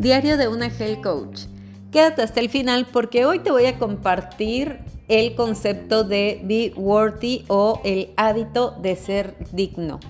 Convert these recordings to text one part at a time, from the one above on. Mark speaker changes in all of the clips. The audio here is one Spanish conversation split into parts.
Speaker 1: Diario de una Health Coach. Quédate hasta el final porque hoy te voy a compartir el concepto de be worthy o el hábito de ser digno.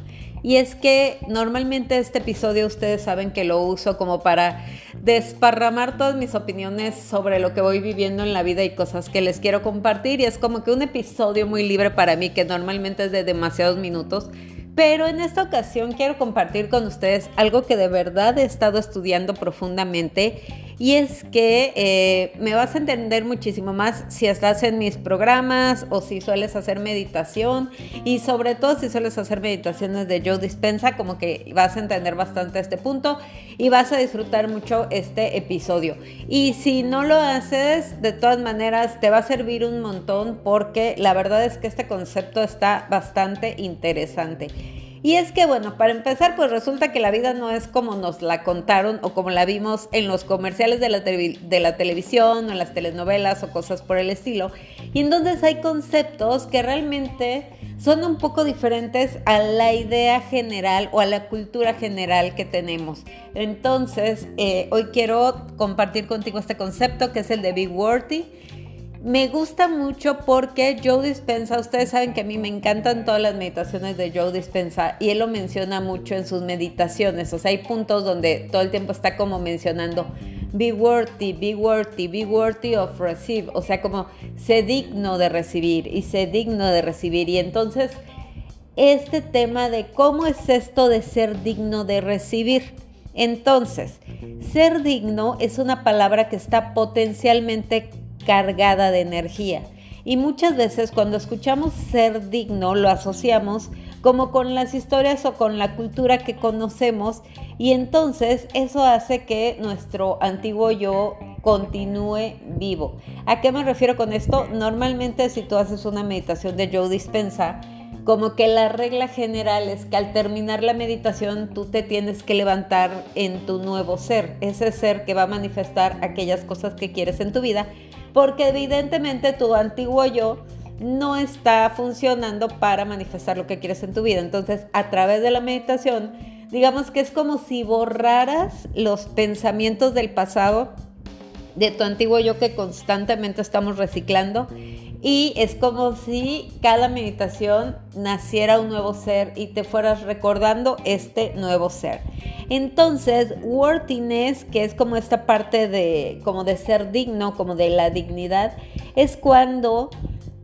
Speaker 1: Y es que normalmente este episodio ustedes saben que lo uso como para desparramar todas mis opiniones sobre lo que voy viviendo en la vida y cosas que les quiero compartir. Y es como que un episodio muy libre para mí que normalmente es de demasiados minutos pero en esta ocasión quiero compartir con ustedes algo que de verdad he estado estudiando profundamente y es que eh, me vas a entender muchísimo más si estás en mis programas o si sueles hacer meditación y sobre todo si sueles hacer meditaciones de Joe Dispensa, como que vas a entender bastante este punto y vas a disfrutar mucho este episodio. Y si no lo haces, de todas maneras te va a servir un montón porque la verdad es que este concepto está bastante interesante. Y es que, bueno, para empezar, pues resulta que la vida no es como nos la contaron o como la vimos en los comerciales de la, de la televisión o en las telenovelas o cosas por el estilo. Y entonces hay conceptos que realmente son un poco diferentes a la idea general o a la cultura general que tenemos. Entonces, eh, hoy quiero compartir contigo este concepto que es el de Big Worthy me gusta mucho porque Joe Dispensa, ustedes saben que a mí me encantan todas las meditaciones de Joe Dispensa y él lo menciona mucho en sus meditaciones. O sea, hay puntos donde todo el tiempo está como mencionando be worthy, be worthy, be worthy of receive. O sea, como sé digno de recibir y sé digno de recibir. Y entonces, este tema de cómo es esto de ser digno de recibir. Entonces, ser digno es una palabra que está potencialmente cargada de energía. Y muchas veces cuando escuchamos ser digno lo asociamos como con las historias o con la cultura que conocemos y entonces eso hace que nuestro antiguo yo continúe vivo. ¿A qué me refiero con esto? Normalmente si tú haces una meditación de Joe Dispensa, como que la regla general es que al terminar la meditación tú te tienes que levantar en tu nuevo ser, ese ser que va a manifestar aquellas cosas que quieres en tu vida porque evidentemente tu antiguo yo no está funcionando para manifestar lo que quieres en tu vida. Entonces, a través de la meditación, digamos que es como si borraras los pensamientos del pasado de tu antiguo yo que constantemente estamos reciclando y es como si cada meditación naciera un nuevo ser y te fueras recordando este nuevo ser. Entonces, worthiness, que es como esta parte de como de ser digno, como de la dignidad, es cuando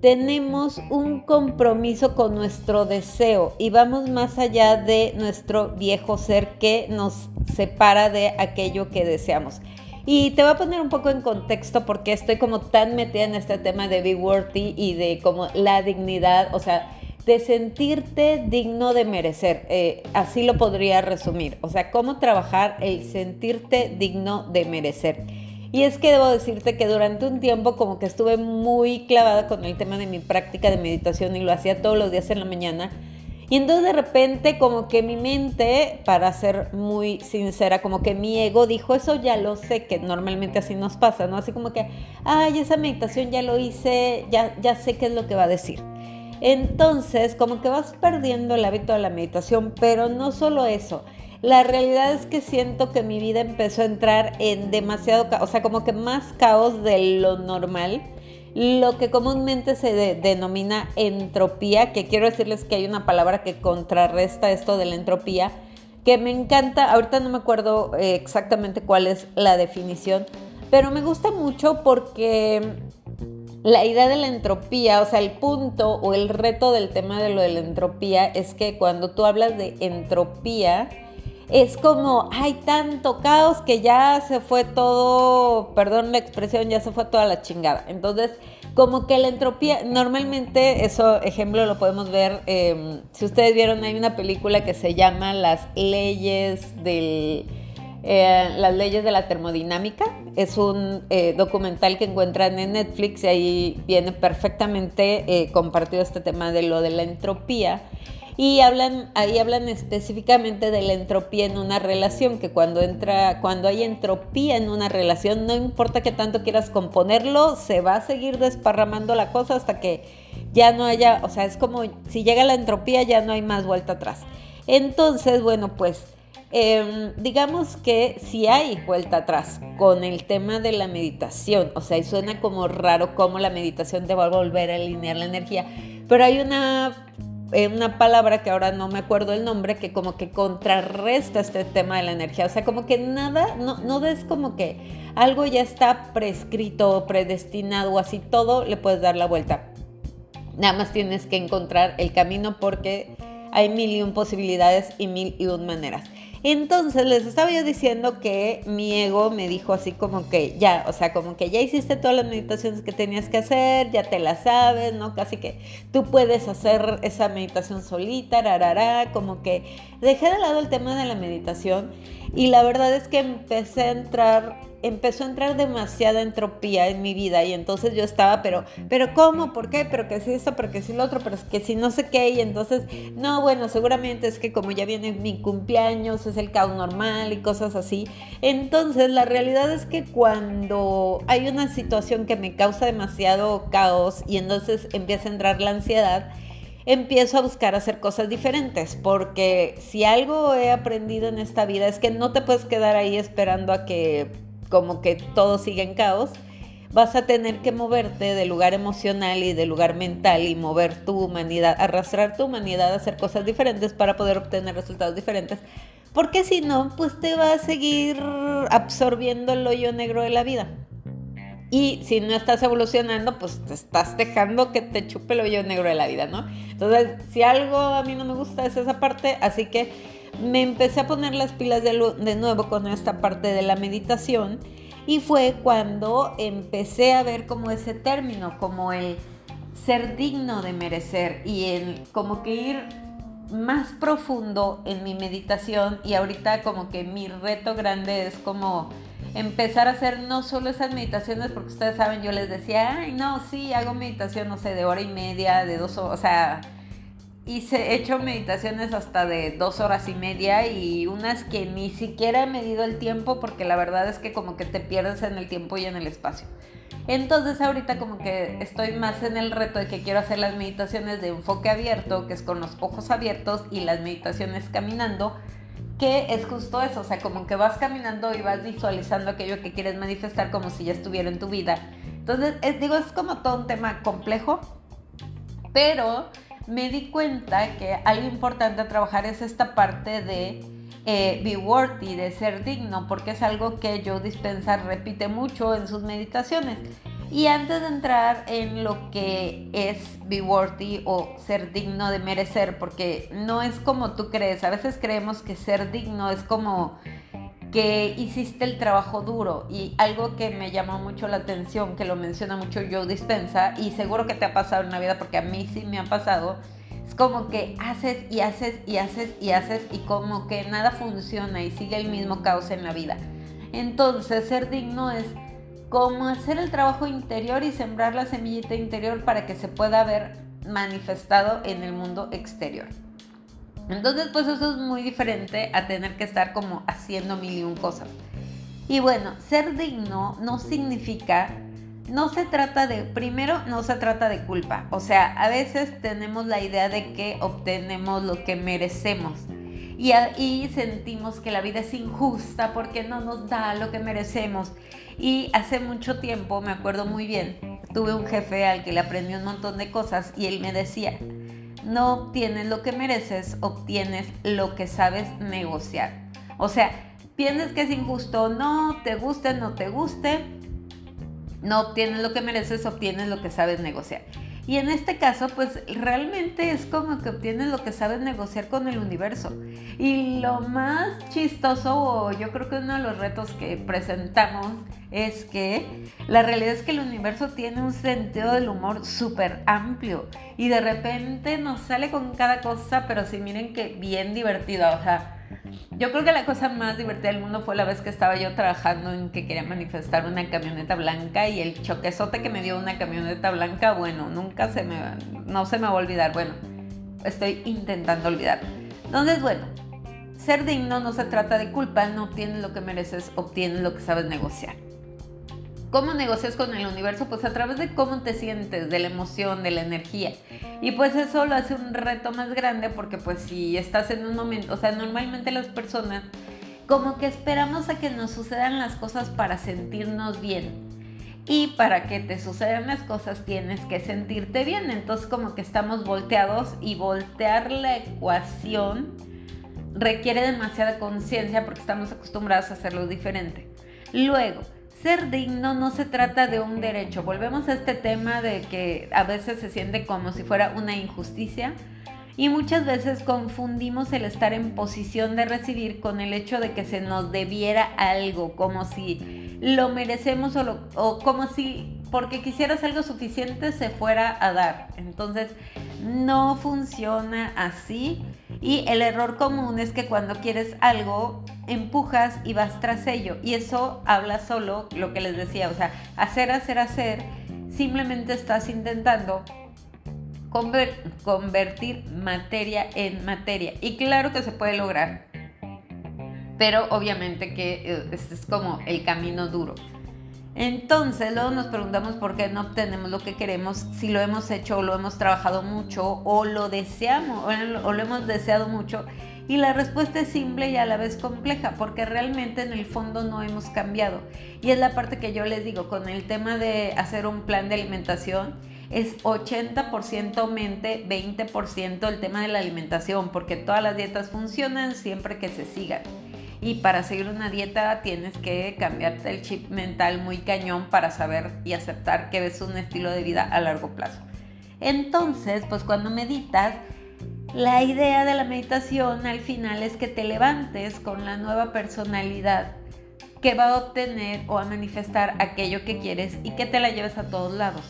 Speaker 1: tenemos un compromiso con nuestro deseo y vamos más allá de nuestro viejo ser que nos separa de aquello que deseamos. Y te voy a poner un poco en contexto porque estoy como tan metida en este tema de be worthy y de como la dignidad, o sea, de sentirte digno de merecer. Eh, así lo podría resumir. O sea, cómo trabajar el sentirte digno de merecer. Y es que debo decirte que durante un tiempo como que estuve muy clavada con el tema de mi práctica de meditación y lo hacía todos los días en la mañana y entonces de repente como que mi mente, para ser muy sincera, como que mi ego dijo, eso ya lo sé, que normalmente así nos pasa, ¿no? Así como que, ay, esa meditación ya lo hice, ya, ya sé qué es lo que va a decir. Entonces, como que vas perdiendo el hábito de la meditación, pero no solo eso. La realidad es que siento que mi vida empezó a entrar en demasiado, o sea, como que más caos de lo normal lo que comúnmente se denomina entropía, que quiero decirles que hay una palabra que contrarresta esto de la entropía, que me encanta, ahorita no me acuerdo eh, exactamente cuál es la definición, pero me gusta mucho porque la idea de la entropía, o sea, el punto o el reto del tema de lo de la entropía es que cuando tú hablas de entropía, es como hay tanto caos que ya se fue todo, perdón la expresión, ya se fue toda la chingada. Entonces, como que la entropía, normalmente eso ejemplo lo podemos ver, em, si ustedes vieron, hay una película que se llama Las leyes del... Eh, las leyes de la termodinámica. Es un eh, documental que encuentran en Netflix y ahí viene perfectamente eh, compartido este tema de lo de la entropía. Y hablan, ahí hablan específicamente de la entropía en una relación, que cuando entra, cuando hay entropía en una relación, no importa qué tanto quieras componerlo, se va a seguir desparramando la cosa hasta que ya no haya, o sea, es como si llega la entropía ya no hay más vuelta atrás. Entonces, bueno, pues Em, digamos que si hay vuelta atrás con el tema de la meditación, o sea, y suena como raro cómo la meditación te va a volver a alinear la energía, pero hay una, una palabra que ahora no me acuerdo el nombre, que como que contrarresta este tema de la energía, o sea, como que nada, no, no ves como que algo ya está prescrito, predestinado o así, todo le puedes dar la vuelta. Nada más tienes que encontrar el camino porque hay mil y un posibilidades y mil y un maneras. Entonces les estaba yo diciendo que mi ego me dijo así como que ya, o sea, como que ya hiciste todas las meditaciones que tenías que hacer, ya te las sabes, ¿no? Casi que tú puedes hacer esa meditación solita, rarará, como que dejé de lado el tema de la meditación y la verdad es que empecé a entrar empezó a entrar demasiada entropía en mi vida y entonces yo estaba, pero, pero ¿cómo? ¿Por qué? Pero que si esto, pero que si lo otro, pero que si no sé qué y entonces, no, bueno, seguramente es que como ya viene mi cumpleaños, es el caos normal y cosas así. Entonces, la realidad es que cuando hay una situación que me causa demasiado caos y entonces empieza a entrar la ansiedad, empiezo a buscar hacer cosas diferentes, porque si algo he aprendido en esta vida es que no te puedes quedar ahí esperando a que como que todo sigue en caos, vas a tener que moverte del lugar emocional y del lugar mental y mover tu humanidad, arrastrar tu humanidad a hacer cosas diferentes para poder obtener resultados diferentes. Porque si no, pues te va a seguir absorbiendo el hoyo negro de la vida. Y si no estás evolucionando, pues te estás dejando que te chupe el hoyo negro de la vida, ¿no? Entonces, si algo a mí no me gusta es esa parte, así que me empecé a poner las pilas de, nuevo con esta parte de la meditación y fue cuando empecé a ver como ese término, como el ser digno de merecer y el como que ir más profundo en mi meditación y ahorita como que mi reto grande es como empezar a hacer no solo esas meditaciones, porque ustedes saben, yo les decía, ay, no, sí, hago meditación, no sé, de hora y media, de dos horas, o sea, hice, he hecho meditaciones hasta de dos horas y media y unas que ni siquiera he medido el tiempo porque la verdad es que como que te pierdes en el tiempo y en el espacio. Entonces ahorita como que estoy más en el reto de que quiero hacer las meditaciones de enfoque abierto, que es con los ojos abiertos, y las meditaciones caminando, que es justo eso, o sea, como que vas caminando y vas visualizando aquello que quieres manifestar como si ya estuviera en tu vida. Entonces, digo, es como todo un tema complejo, pero me di cuenta que algo importante a trabajar es esta parte de eh, be worthy, de ser digno, porque es algo que Joe Dispensa repite mucho en sus meditaciones. Y antes de entrar en lo que es be worthy o ser digno de merecer, porque no es como tú crees, a veces creemos que ser digno es como que hiciste el trabajo duro y algo que me llamó mucho la atención, que lo menciona mucho Joe Dispensa y seguro que te ha pasado en la vida porque a mí sí me ha pasado, es como que haces y haces y haces y haces y como que nada funciona y sigue el mismo caos en la vida. Entonces ser digno es como hacer el trabajo interior y sembrar la semillita interior para que se pueda ver manifestado en el mundo exterior. Entonces, pues eso es muy diferente a tener que estar como haciendo mil y un cosas. Y bueno, ser digno no significa, no se trata de, primero, no se trata de culpa. O sea, a veces tenemos la idea de que obtenemos lo que merecemos. Y, ahí sentimos que la vida es injusta porque no nos da lo que merecemos. Y hace mucho tiempo, me acuerdo muy bien, tuve un jefe al que le aprendí un montón de cosas y él me decía, no obtienes lo que mereces, obtienes lo que sabes negociar. O sea, piensas que es injusto, no, te guste, no te guste, no obtienes lo que mereces, obtienes lo que sabes negociar. Y en este caso, pues realmente es como que obtienes lo que sabes negociar con el universo. Y lo más chistoso, o yo creo que uno de los retos que presentamos, es que la realidad es que el universo tiene un sentido del humor súper amplio. Y de repente nos sale con cada cosa, pero sí miren que bien divertido. O sea, yo creo que la cosa más divertida del mundo fue la vez que estaba yo trabajando en que quería manifestar una camioneta blanca y el choquezote que me dio una camioneta blanca, bueno, nunca se me, no se me va a olvidar. Bueno, estoy intentando olvidar. Entonces, bueno, ser digno no se trata de culpa, no obtienes lo que mereces, obtienes lo que sabes negociar. ¿Cómo negocias con el universo? Pues a través de cómo te sientes, de la emoción, de la energía. Y pues eso lo hace un reto más grande porque pues si estás en un momento, o sea, normalmente las personas como que esperamos a que nos sucedan las cosas para sentirnos bien. Y para que te sucedan las cosas tienes que sentirte bien. Entonces como que estamos volteados y voltear la ecuación requiere demasiada conciencia porque estamos acostumbrados a hacerlo diferente. Luego, ser digno no se trata de un derecho. Volvemos a este tema de que a veces se siente como si fuera una injusticia y muchas veces confundimos el estar en posición de recibir con el hecho de que se nos debiera algo, como si lo merecemos o, o como si porque quisieras algo suficiente se fuera a dar. Entonces, no funciona así. Y el error común es que cuando quieres algo, empujas y vas tras ello. Y eso habla solo lo que les decía, o sea, hacer, hacer, hacer. Simplemente estás intentando convertir materia en materia. Y claro que se puede lograr. Pero obviamente que este es como el camino duro. Entonces luego nos preguntamos por qué no obtenemos lo que queremos, si lo hemos hecho o lo hemos trabajado mucho o lo deseamos o lo hemos deseado mucho. Y la respuesta es simple y a la vez compleja, porque realmente en el fondo no hemos cambiado. Y es la parte que yo les digo, con el tema de hacer un plan de alimentación, es 80% mente, 20% el tema de la alimentación, porque todas las dietas funcionan siempre que se sigan. Y para seguir una dieta tienes que cambiarte el chip mental muy cañón para saber y aceptar que es un estilo de vida a largo plazo. Entonces, pues cuando meditas, la idea de la meditación al final es que te levantes con la nueva personalidad que va a obtener o a manifestar aquello que quieres y que te la lleves a todos lados.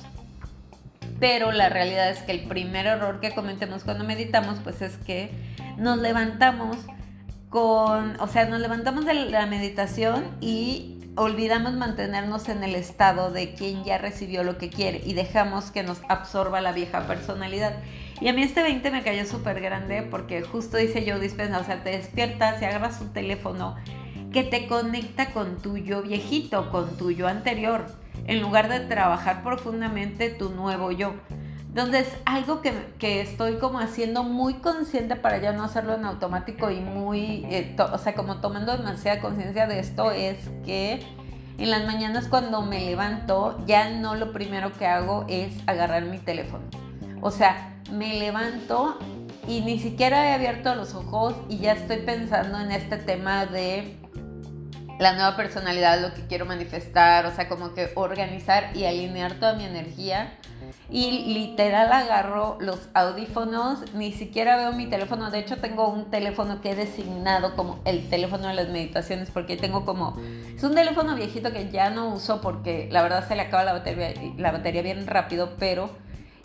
Speaker 1: Pero la realidad es que el primer error que cometemos cuando meditamos pues es que nos levantamos con, o sea, nos levantamos de la meditación y olvidamos mantenernos en el estado de quien ya recibió lo que quiere y dejamos que nos absorba la vieja personalidad. Y a mí este 20 me cayó súper grande porque justo dice yo dispensa, o sea, te despiertas y agarras tu teléfono que te conecta con tu yo viejito, con tu yo anterior, en lugar de trabajar profundamente tu nuevo yo. Entonces, algo que, estoy como haciendo muy consciente para ya no hacerlo en automático y muy, eh, o sea, como tomando demasiada conciencia de esto es que en las mañanas cuando me levanto, ya no lo primero que hago es agarrar mi teléfono. O sea, me levanto y ni siquiera he abierto los ojos y ya estoy pensando en este tema de la nueva personalidad, lo que quiero manifestar, o sea, como que organizar y alinear toda mi energía. Y literal agarro los audífonos, ni siquiera veo mi teléfono, de hecho tengo un teléfono que he designado como el teléfono de las meditaciones porque tengo como, es un teléfono viejito que ya no uso porque la verdad se le acaba la batería, bien rápido, pero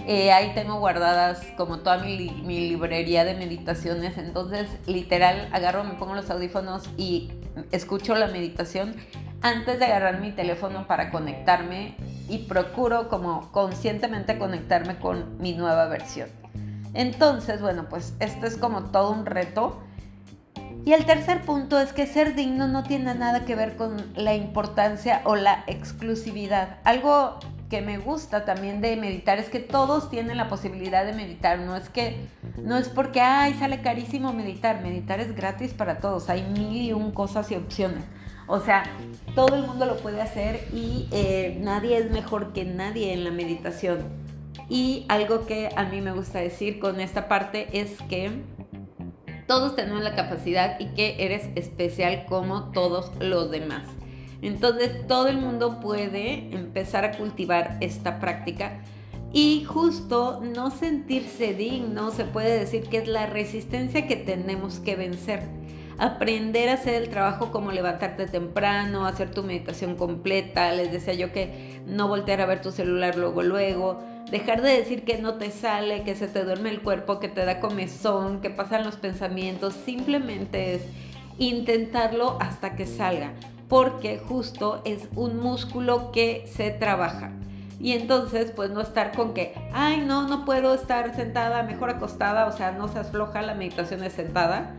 Speaker 1: eh, ahí tengo guardadas como toda mi, mi librería de meditaciones, entonces literal agarro, me pongo los audífonos y escucho la meditación antes de agarrar mi teléfono para conectarme y procuro como conscientemente conectarme con mi nueva versión. Entonces, bueno, pues esto es como todo un reto. Y el tercer punto es que ser digno no tiene nada que ver con la importancia o la exclusividad. Algo que me gusta también de meditar es que todos tienen la posibilidad de meditar. No es que, no es porque, ay, sale carísimo meditar. Meditar es gratis para todos. Hay mil y un cosas y opciones. O sea, todo el mundo lo puede hacer y eh, nadie es mejor que nadie en la meditación. Y algo que a mí me gusta decir con esta parte es que todos tenemos la capacidad y que eres especial como todos los demás. Entonces todo el mundo puede empezar a cultivar esta práctica y justo no sentirse digno se puede decir que es la resistencia que tenemos que vencer. Aprender a hacer el trabajo como levantarte temprano, hacer tu meditación completa, les decía yo que no voltear a ver tu celular luego, luego, dejar de decir que no te sale, que se te duerme el cuerpo, que te da comezón, que pasan los pensamientos, simplemente es intentarlo hasta que salga, porque justo es un músculo que se trabaja. Y entonces, pues no estar con que, ay, no, no puedo estar sentada, mejor acostada, o sea, no se afloja, la meditación es sentada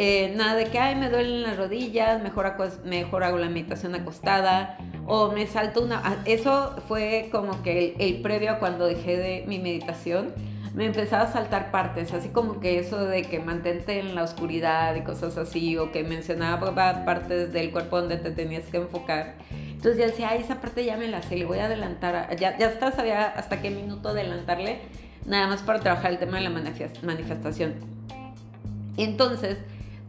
Speaker 1: eh, nada de que, ay, me duelen las rodillas, mejor, mejor hago la meditación acostada, o me salto una... Eso fue como que el, el previo a cuando dejé de mi meditación me empezaba a saltar partes, así como que eso de que mantente en la oscuridad y cosas así, o que mencionaba partes del cuerpo donde te tenías que enfocar. Entonces ya decía, ay, esa parte ya me la sé, le voy a adelantar, ya, ya hasta sabía hasta qué minuto adelantarle, nada más para trabajar el tema de la manifestación. Entonces,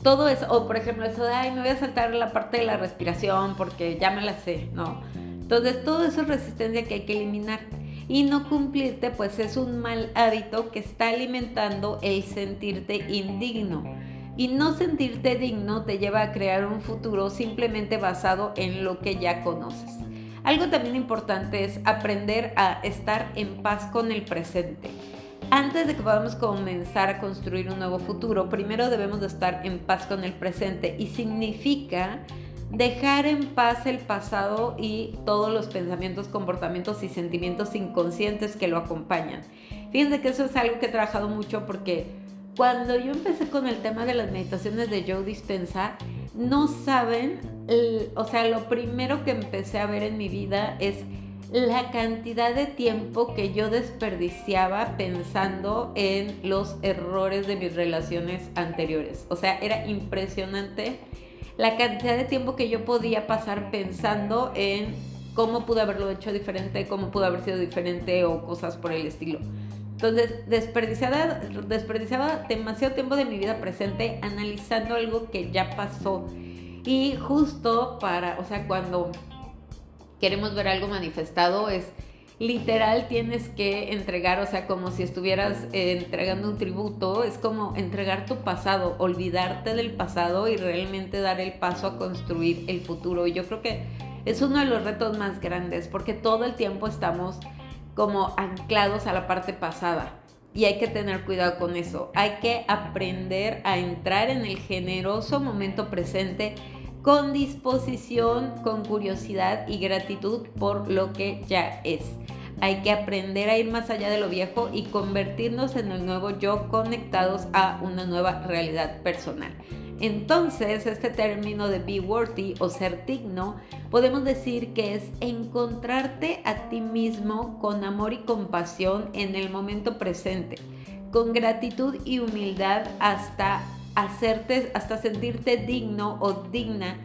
Speaker 1: todo eso, o por ejemplo eso de, ay, me voy a saltar la parte de la respiración porque ya me la sé, ¿no? Entonces, todo eso es resistencia que hay que eliminar y no cumplirte pues es un mal hábito que está alimentando el sentirte indigno. Y no sentirte digno te lleva a crear un futuro simplemente basado en lo que ya conoces. Algo también importante es aprender a estar en paz con el presente. Antes de que podamos comenzar a construir un nuevo futuro, primero debemos de estar en paz con el presente y significa dejar en paz el pasado y todos los pensamientos, comportamientos y sentimientos inconscientes que lo acompañan. Fíjense que eso es algo que he trabajado mucho porque cuando yo empecé con el tema de las meditaciones de Joe Dispensa, no saben, o sea, lo primero que empecé a ver en mi vida es la cantidad de tiempo que yo desperdiciaba pensando en los errores de mis relaciones anteriores. O sea, era impresionante la cantidad de tiempo que yo podía pasar pensando en cómo pude haberlo hecho diferente, cómo pudo haber sido diferente o cosas por el estilo. Entonces, desperdiciaba, desperdiciaba demasiado tiempo de mi vida presente analizando algo que ya pasó. Y justo para, o sea, cuando queremos ver algo manifestado es literal tienes que entregar, o sea, como si estuvieras eh, entregando un tributo, es como entregar tu pasado, olvidarte del pasado y realmente dar el paso a construir el futuro. Y yo creo que es uno de los retos más grandes porque todo el tiempo estamos como anclados a la parte pasada. Y hay que tener cuidado con eso. Hay que aprender a entrar en el generoso momento presente con disposición, con curiosidad y gratitud por lo que ya es. Hay que aprender a ir más allá de lo viejo y convertirnos en el nuevo yo conectados a una nueva realidad personal. Entonces, este término de be worthy o ser digno, podemos decir que es encontrarte a ti mismo con amor y compasión en el momento presente, con gratitud y humildad hasta hacerte hasta sentirte digno o digna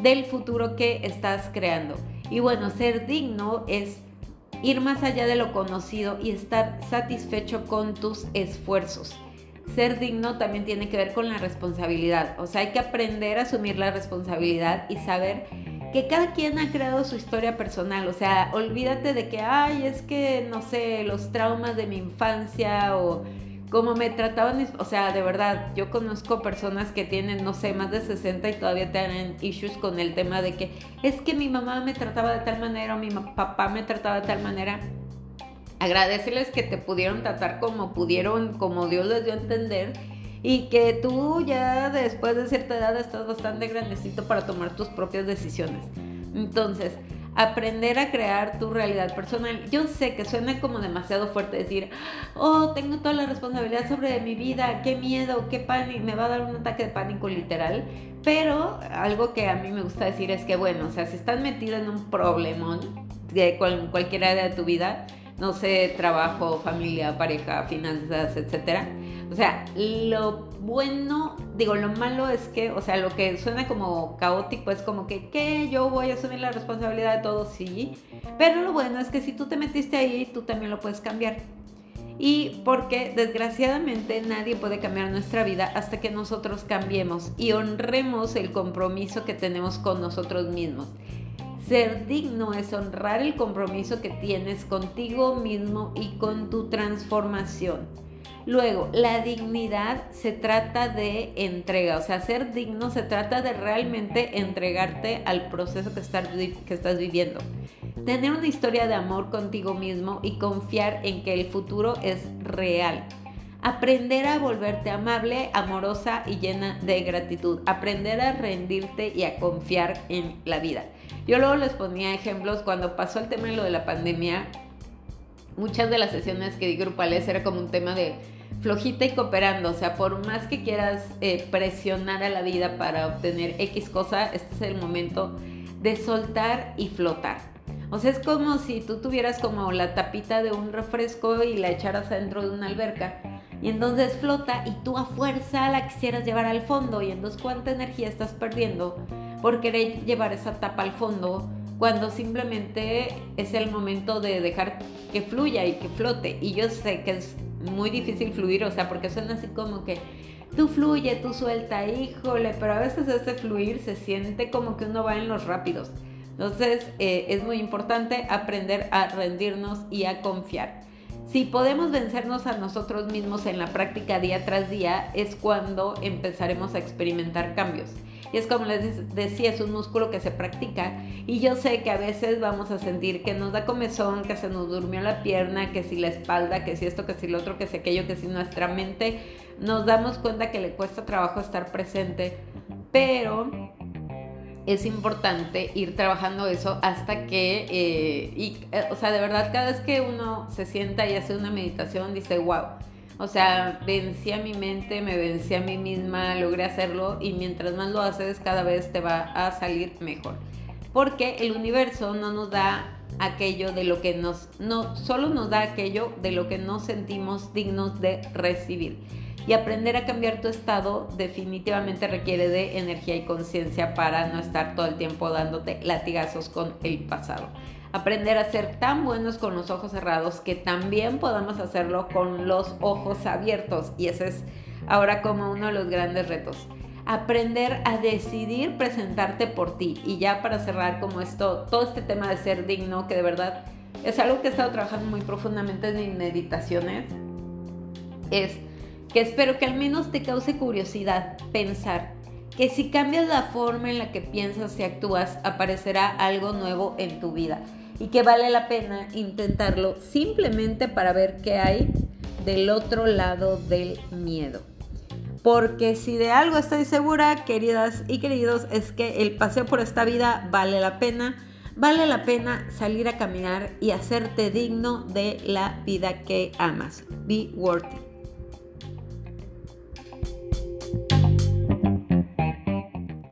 Speaker 1: del futuro que estás creando. Y bueno, ser digno es ir más allá de lo conocido y estar satisfecho con tus esfuerzos. Ser digno también tiene que ver con la responsabilidad, o sea, hay que aprender a asumir la responsabilidad y saber que cada quien ha creado su historia personal, o sea, olvídate de que, ay, es que, no sé, los traumas de mi infancia o como me trataban, o sea, de verdad, yo conozco personas que tienen, no sé, más de 60 y todavía tienen issues con el tema de que es que mi mamá me trataba de tal manera o mi papá me trataba de tal manera. Agradeceles que te pudieron tratar como pudieron, como Dios les dio a entender y que tú ya después de cierta edad estás bastante grandecito para tomar tus propias decisiones. Entonces, aprender a crear tu realidad personal. Yo sé que suena como demasiado fuerte decir, oh, tengo toda la responsabilidad sobre mi vida, qué miedo, qué pánico, me va a dar un ataque de pánico literal. Pero algo que a mí me gusta decir es que, bueno, o sea, si estás metido en un problemón de cualquier área de tu vida, no sé, trabajo, familia, pareja, finanzas, etcétera. O sea, lo bueno, digo, lo malo es que, o sea, lo que suena como caótico es como que, ¿qué? Yo voy a asumir la responsabilidad de todo, sí. Pero lo bueno es que si tú te metiste ahí, tú también lo puedes cambiar. Y porque desgraciadamente nadie puede cambiar nuestra vida hasta que nosotros cambiemos y honremos el compromiso que tenemos con nosotros mismos. Ser digno es honrar el compromiso que tienes contigo mismo y con tu transformación. Luego, la dignidad se trata de entrega, o sea, ser digno se trata de realmente entregarte al proceso que estás, que estás viviendo. Tener una historia de amor contigo mismo y confiar en que el futuro es real. Aprender a volverte amable, amorosa y llena de gratitud. Aprender a rendirte y a confiar en la vida. Yo luego les ponía ejemplos cuando pasó el tema de lo de la pandemia. Muchas de las sesiones que di grupales era como un tema de flojita y cooperando, o sea, por más que quieras eh, presionar a la vida para obtener X cosa, este es el momento de soltar y flotar. O sea, es como si tú tuvieras como la tapita de un refresco y la echaras adentro de una alberca. Y entonces flota y tú a fuerza la quisieras llevar al fondo. Y entonces cuánta energía estás perdiendo por querer llevar esa tapa al fondo cuando simplemente es el momento de dejar que fluya y que flote. Y yo sé que es muy difícil fluir, o sea, porque suena así como que tú fluye, tú suelta, híjole, pero a veces ese fluir se siente como que uno va en los rápidos. Entonces eh, es muy importante aprender a rendirnos y a confiar. Si podemos vencernos a nosotros mismos en la práctica día tras día, es cuando empezaremos a experimentar cambios. Y es como les decía, es un músculo que se practica. Y yo sé que a veces vamos a sentir que nos da comezón, que se nos durmió la pierna, que si la espalda, que si esto, que si lo otro, que si aquello, que si nuestra mente nos damos cuenta que le cuesta trabajo estar presente. Pero es importante ir trabajando eso hasta que, eh, y, eh, o sea, de verdad, cada vez que uno se sienta y hace una meditación, dice, wow o sea, vencí a mi mente, me vencí a mí misma, logré hacerlo y mientras más lo haces, cada vez te va a salir mejor. Porque el universo no nos da aquello de lo que nos, no, solo nos da aquello de lo que nos sentimos dignos de recibir. Y aprender a cambiar tu estado definitivamente requiere de energía y conciencia para no estar todo el tiempo dándote latigazos con el pasado aprender a ser tan buenos con los ojos cerrados que también podamos hacerlo con los ojos abiertos. Y ese es ahora como uno de los grandes retos. Aprender a decidir presentarte por ti. Y ya para cerrar como esto, todo este tema de ser digno, que de verdad es algo que he estado trabajando muy profundamente en mis meditaciones, es que espero que al menos te cause curiosidad pensar que si cambias la forma en la que piensas y actúas, aparecerá algo nuevo en tu vida y que vale la pena intentarlo simplemente para ver qué hay del otro lado del miedo. Porque si de algo estoy segura, queridas y queridos, es que el paseo por esta vida vale la pena. Vale la pena salir a caminar y hacerte digno de la vida que amas. Be worthy.